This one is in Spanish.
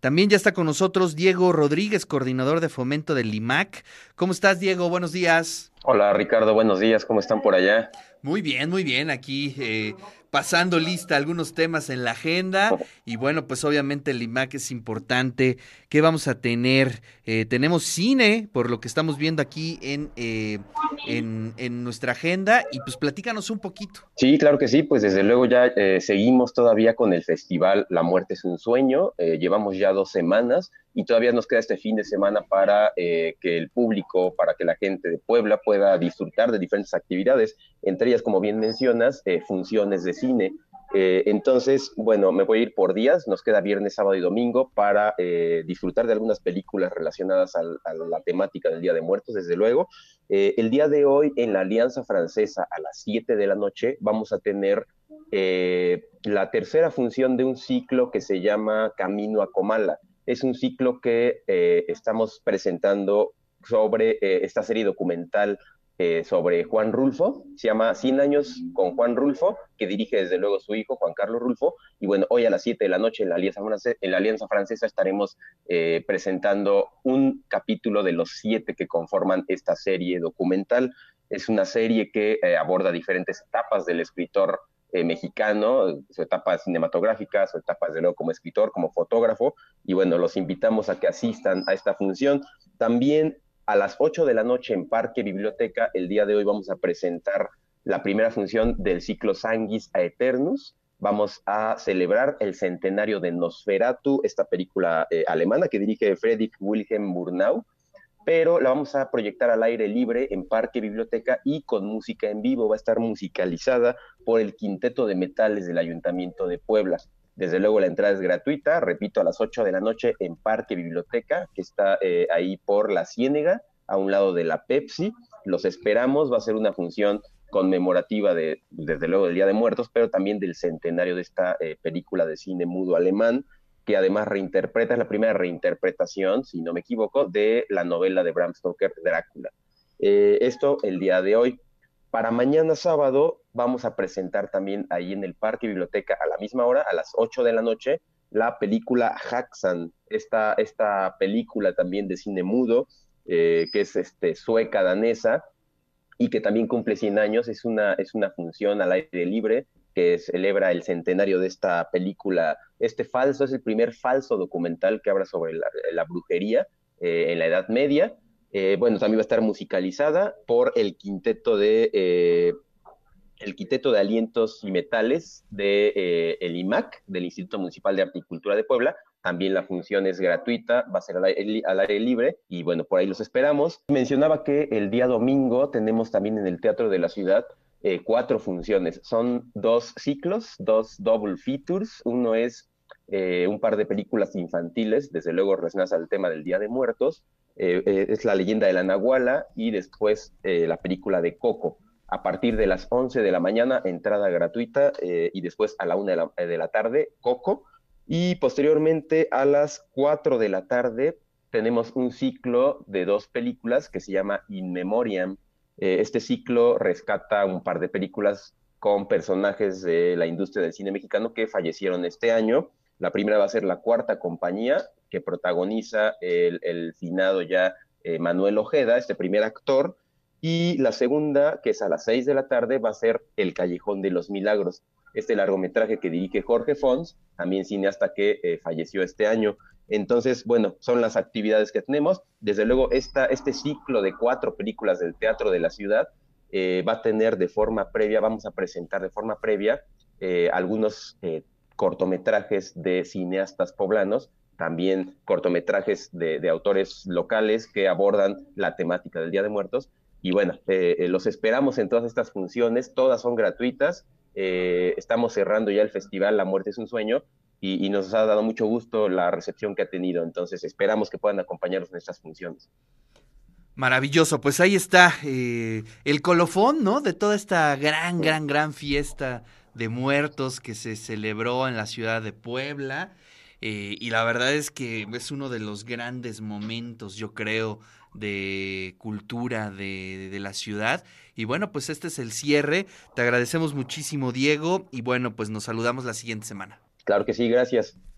También ya está con nosotros Diego Rodríguez, coordinador de fomento del IMAC. ¿Cómo estás, Diego? Buenos días. Hola, Ricardo. Buenos días. ¿Cómo están por allá? Muy bien, muy bien. Aquí eh, pasando lista algunos temas en la agenda y bueno, pues obviamente el IMAC es importante. ¿Qué vamos a tener? Eh, tenemos cine, por lo que estamos viendo aquí en, eh, en, en, nuestra agenda y pues platícanos un poquito. Sí, claro que sí, pues desde luego ya eh, seguimos todavía con el festival La muerte es un sueño, llevamos ya dos semanas y todavía nos queda este fin de semana para que el público, para que la gente de Puebla pueda disfrutar de diferentes actividades, entre ellas, como bien mencionas, funciones de cine. Eh, entonces, bueno, me voy a ir por días, nos queda viernes, sábado y domingo para eh, disfrutar de algunas películas relacionadas a la temática del Día de Muertos, desde luego. Eh, el día de hoy, en la Alianza Francesa, a las 7 de la noche, vamos a tener la tercera función de un ciclo que se llama Camino a Comala. Es un ciclo que estamos presentando sobre esta serie documental eh, sobre Juan Rulfo, se llama 100 años con Juan Rulfo, que dirige desde luego su hijo, Juan Carlos Rulfo, y bueno, hoy a las 7 de la noche en la Alianza, Francesa, estaremos eh, presentando un capítulo de los siete que conforman esta serie documental. Es una serie que eh, aborda diferentes etapas del escritor mexicano, su etapa cinematográfica, su etapa desde luego como escritor, como fotógrafo, y bueno, los invitamos a que asistan a esta función. También a las 8 de la noche en Parque Biblioteca, el día de hoy vamos a presentar la primera función del ciclo Sanguis a Eternus. Vamos a celebrar el centenario de Nosferatu, esta película eh, alemana que dirige Friedrich Wilhelm Murnau, pero la vamos a proyectar al aire libre en Parque Biblioteca y con música en vivo. Va a estar musicalizada por el Quinteto de Metales del Ayuntamiento de Puebla. Desde luego la entrada es gratuita, repito, a las 8 de la noche en Parque Biblioteca, que está eh, ahí por la Ciénega, a un lado de la Pepsi. Los esperamos, va a ser una función conmemorativa de, desde luego, del Día de Muertos, pero también del centenario de esta eh, película de cine mudo alemán, que además reinterpreta, es la primera reinterpretación, si no me equivoco, de la novela de Bram Stoker, Drácula. Eh, esto el día de hoy. Para mañana sábado vamos a presentar también ahí en el Parque Biblioteca a la misma hora, a las 8 de la noche, la película Haxan, esta, esta película también de cine mudo, eh, que es este, sueca danesa y que también cumple 100 años, es una, es una función al aire libre que celebra el centenario de esta película. Este falso es el primer falso documental que habla sobre la, brujería eh, en la Edad Media eh, bueno, también va a estar musicalizada por el quinteto de eh, el quinteto de alientos y metales de eh, el IMAC, del Instituto Municipal de Articultura de Puebla. También la función es gratuita, va a ser al aire, libre y bueno, por ahí los esperamos. Mencionaba que el día domingo tenemos también en el Teatro de la Ciudad cuatro funciones. Son dos ciclos, dos double features. Uno es un par de películas infantiles, desde luego relacionadas al tema del Día de Muertos, eh, eh, es la leyenda de la Nahuala y después eh, la película de Coco. A partir de las 11 de la mañana, entrada gratuita y después a la 1 de la, de la, tarde, Coco. Y posteriormente a las 4 de la tarde tenemos un ciclo de dos películas que se llama In Memoriam. Este ciclo rescata un par de películas con personajes de la industria del cine mexicano que fallecieron este año. La primera va a ser La Cuarta Compañía, que protagoniza el, finado ya eh, Manuel Ojeda, este primer actor, y la segunda, que es a las seis de la tarde, va a ser El Callejón de los Milagros, este largometraje que dirige Jorge Fons, también cineasta que eh, falleció este año. Entonces, bueno, son las actividades que tenemos. Desde luego, este ciclo de cuatro películas del Teatro de la Ciudad eh, va a tener de forma previa, vamos a presentar de forma previa algunos cortometrajes de cineastas poblanos también cortometrajes de, autores locales que abordan la temática del Día de Muertos. Y bueno, eh, eh, los esperamos en todas estas funciones, todas son gratuitas. Eh, estamos cerrando ya el festival La Muerte es un Sueño y, nos ha dado mucho gusto la recepción que ha tenido. Entonces esperamos que puedan acompañarnos en estas funciones. Maravilloso, pues ahí está el colofón, ¿no? De toda esta gran, gran, gran fiesta de muertos que se celebró en la ciudad de Puebla. Eh, y la verdad es que es uno de los grandes momentos, yo creo, de cultura de, de, la ciudad. Y bueno, pues este es el cierre. Te agradecemos muchísimo, Diego. Y bueno, pues nos saludamos la siguiente semana. Claro que sí, gracias.